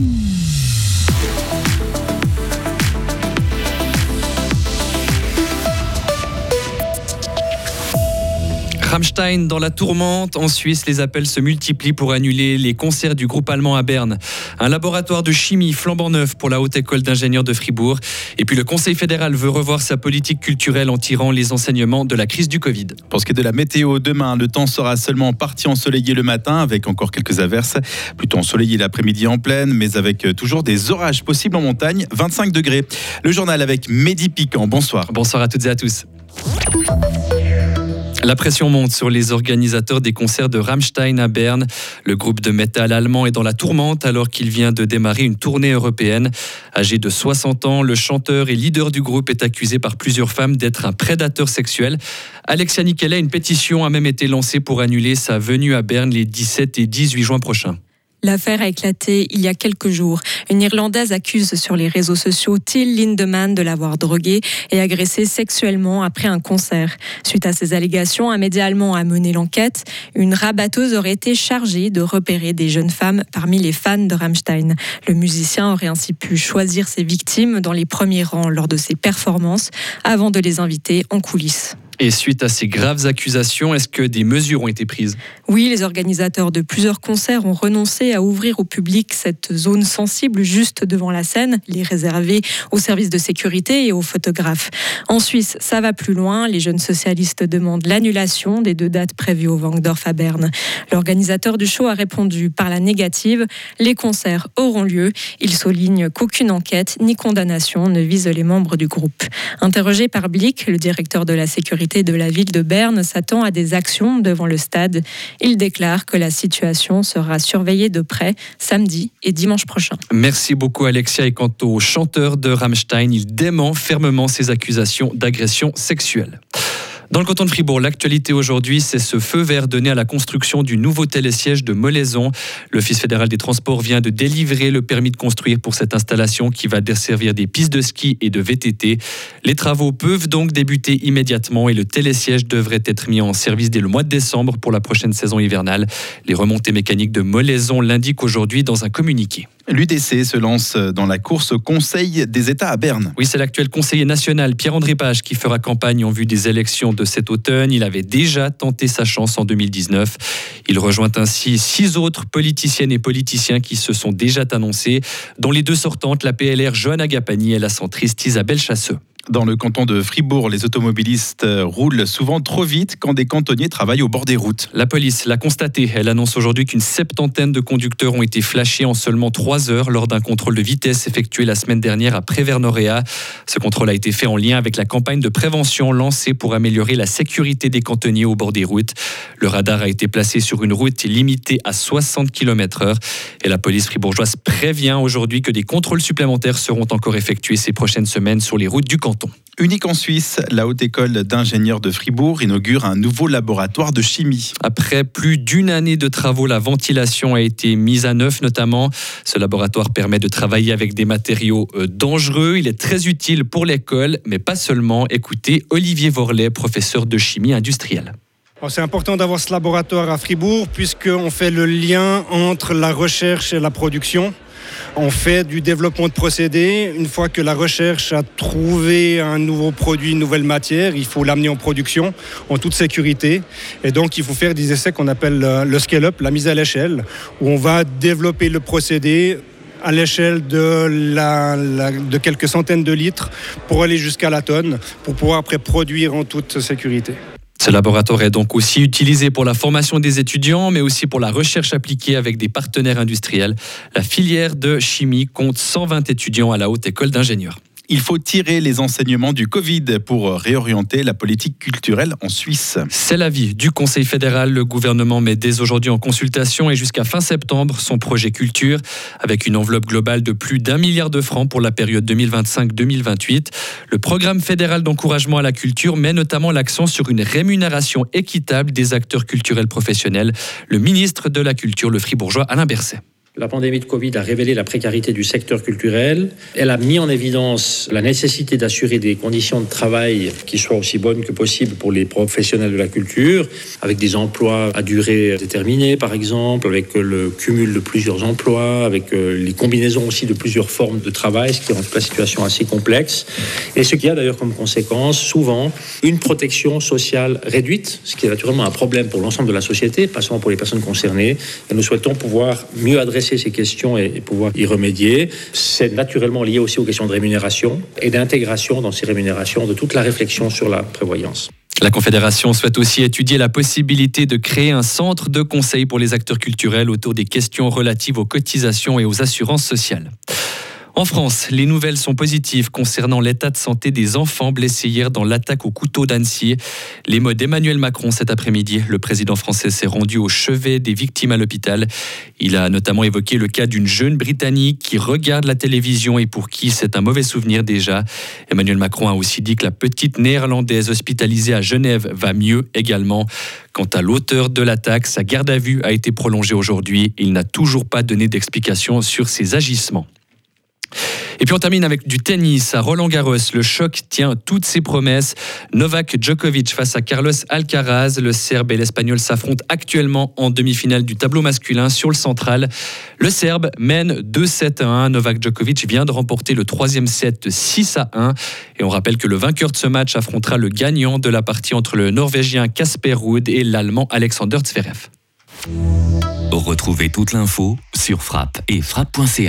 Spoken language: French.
Mm-hmm. Rammstein dans la tourmente. En Suisse, les appels se multiplient pour annuler les concerts du groupe allemand à Berne. Un laboratoire de chimie flambant neuf pour la Haute École d'ingénieurs de Fribourg. Et puis le Conseil fédéral veut revoir sa politique culturelle en tirant les enseignements de la crise du Covid. Pour ce qui est de la météo, demain, le temps sera seulement parti ensoleillé le matin avec encore quelques averses. Plutôt ensoleillé l'après-midi en pleine, mais avec toujours des orages possibles en montagne. 25 degrés. Le journal avec Mehdi Piquant. Bonsoir. Bonsoir à toutes et à tous. La pression monte sur les organisateurs des concerts de Rammstein à Berne. Le groupe de métal allemand est dans la tourmente alors qu'il vient de démarrer une tournée européenne. Âgé de 60 ans, le chanteur et leader du groupe est accusé par plusieurs femmes d'être un prédateur sexuel. Alexia Nikela, une pétition a même été lancée pour annuler sa venue à Berne les 17 et 18 juin prochains. L'affaire a éclaté il y a quelques jours. Une Irlandaise accuse sur les réseaux sociaux Till Lindemann de l'avoir drogué et agressé sexuellement après un concert. Suite à ces allégations, un média allemand a mené l'enquête. Une rabatteuse aurait été chargée de repérer des jeunes femmes parmi les fans de Rammstein. Le musicien aurait ainsi pu choisir ses victimes dans les premiers rangs lors de ses performances avant de les inviter en coulisses. Et suite à ces graves accusations, est-ce que des mesures ont été prises? Oui, les organisateurs de plusieurs concerts ont renoncé à ouvrir au public cette zone sensible juste devant la scène, les réserver aux services de sécurité et aux photographes. En Suisse, ça va plus loin. Les jeunes socialistes demandent l'annulation des deux dates prévues au Wangdorf à Berne. L'organisateur du show a répondu par la négative. Les concerts auront lieu. Il souligne qu'aucune enquête ni condamnation ne vise les membres du groupe. Interrogé par Blick, le directeur de la sécurité de la ville de Berne s'attend à des actions devant le stade. Il déclare que la situation sera surveillée de près samedi et dimanche prochain. Merci beaucoup Alexia. Et quant au chanteur de Rammstein, il dément fermement ces accusations d'agression sexuelle. Dans le canton de Fribourg, l'actualité aujourd'hui, c'est ce feu vert donné à la construction du nouveau télésiège de Molaison. L'Office fédéral des transports vient de délivrer le permis de construire pour cette installation qui va desservir des pistes de ski et de VTT. Les travaux peuvent donc débuter immédiatement et le télésiège devrait être mis en service dès le mois de décembre pour la prochaine saison hivernale. Les remontées mécaniques de Molaison l'indiquent aujourd'hui dans un communiqué. L'UDC se lance dans la course au Conseil des États à Berne. Oui, c'est l'actuel conseiller national Pierre-André Page qui fera campagne en vue des élections de cet automne. Il avait déjà tenté sa chance en 2019. Il rejoint ainsi six autres politiciennes et politiciens qui se sont déjà annoncés, dont les deux sortantes, la PLR Johanna Gapani et la centriste Isabelle Chasseux. Dans le canton de Fribourg, les automobilistes roulent souvent trop vite quand des cantonniers travaillent au bord des routes. La police l'a constaté. Elle annonce aujourd'hui qu'une septantaine de conducteurs ont été flashés en seulement trois heures lors d'un contrôle de vitesse effectué la semaine dernière à Prévert-Noréa. Ce contrôle a été fait en lien avec la campagne de prévention lancée pour améliorer la sécurité des cantonniers au bord des routes. Le radar a été placé sur une route limitée à 60 km/h et la police fribourgeoise prévient aujourd'hui que des contrôles supplémentaires seront encore effectués ces prochaines semaines sur les routes du canton. Unique en Suisse, la Haute École d'ingénieurs de Fribourg inaugure un nouveau laboratoire de chimie. Après plus d'une année de travaux, la ventilation a été mise à neuf notamment. Ce laboratoire permet de travailler avec des matériaux euh, dangereux. Il est très utile pour l'école, mais pas seulement. Écoutez Olivier Vorlet, professeur de chimie industrielle. C'est important d'avoir ce laboratoire à Fribourg puisqu'on fait le lien entre la recherche et la production. On fait du développement de procédés. Une fois que la recherche a trouvé un nouveau produit, une nouvelle matière, il faut l'amener en production en toute sécurité. Et donc, il faut faire des essais qu'on appelle euh, le scale-up, la mise à l'échelle, où on va développer le procédé à l'échelle de, de quelques centaines de litres pour aller jusqu'à la tonne, pour pouvoir après produire en toute sécurité. Ce laboratoire est donc aussi utilisé pour la formation des étudiants, mais aussi pour la recherche appliquée avec des partenaires industriels. La filière de chimie compte 120 étudiants à la Haute École d'ingénieurs. Il faut tirer les enseignements du Covid pour réorienter la politique culturelle en Suisse. C'est l'avis du Conseil fédéral. Le gouvernement met dès aujourd'hui en consultation et jusqu'à fin septembre son projet culture avec une enveloppe globale de plus d'un milliard de francs pour la période 2025-2028. Le programme fédéral d'encouragement à la culture met notamment l'accent sur une rémunération équitable des acteurs culturels professionnels. Le ministre de la Culture, le fribourgeois Alain Berset. La pandémie de Covid a révélé la précarité du secteur culturel. Elle a mis en évidence la nécessité d'assurer des conditions de travail qui soient aussi bonnes que possible pour les professionnels de la culture, avec des emplois à durée déterminée, par exemple, avec le cumul de plusieurs emplois, avec euh, les combinaisons aussi de plusieurs formes de travail, ce qui rend la situation assez complexe. Et ce qui a d'ailleurs comme conséquence, souvent, une protection sociale réduite, ce qui est naturellement un problème pour l'ensemble de la société, pas seulement pour les personnes concernées. Nous souhaitons pouvoir mieux adresser ces questions et, pouvoir y remédier. C'est naturellement lié aussi aux questions de rémunération et d'intégration dans ces rémunérations de toute la réflexion sur la prévoyance. La Confédération souhaite aussi étudier la possibilité de créer un centre de conseil pour les acteurs culturels autour des questions relatives aux cotisations et aux assurances sociales. En France, les nouvelles sont positives concernant l'état de santé des enfants blessés hier dans l'attaque au couteau d'Annecy. Les mots d'Emmanuel Macron cet après-midi. Le président français s'est rendu au chevet des victimes à l'hôpital. Il a notamment évoqué le cas d'une jeune Britannique qui regarde la télévision et pour qui c'est un mauvais souvenir déjà. Emmanuel Macron a aussi dit que la petite néerlandaise hospitalisée à Genève va mieux également. Quant à l'auteur de l'attaque, sa garde à vue a été prolongée aujourd'hui. Il n'a toujours pas donné d'explication sur ses agissements. Et puis on termine avec du tennis à Roland Garros. Le choc tient toutes ses promesses. Novak Djokovic face à Carlos Alcaraz. Le Serbe et l'Espagnol s'affrontent actuellement en demi-finale du tableau masculin sur le central. Le Serbe mène 2-7 à 1. Novak Djokovic vient de remporter le troisième set 6 à 1. Et on rappelle que le vainqueur de ce match affrontera le gagnant de la partie entre le Norvégien Kasper Ruud et l'Allemand Alexander Zverev. Retrouvez toute l'info sur frappe et frappe.ch.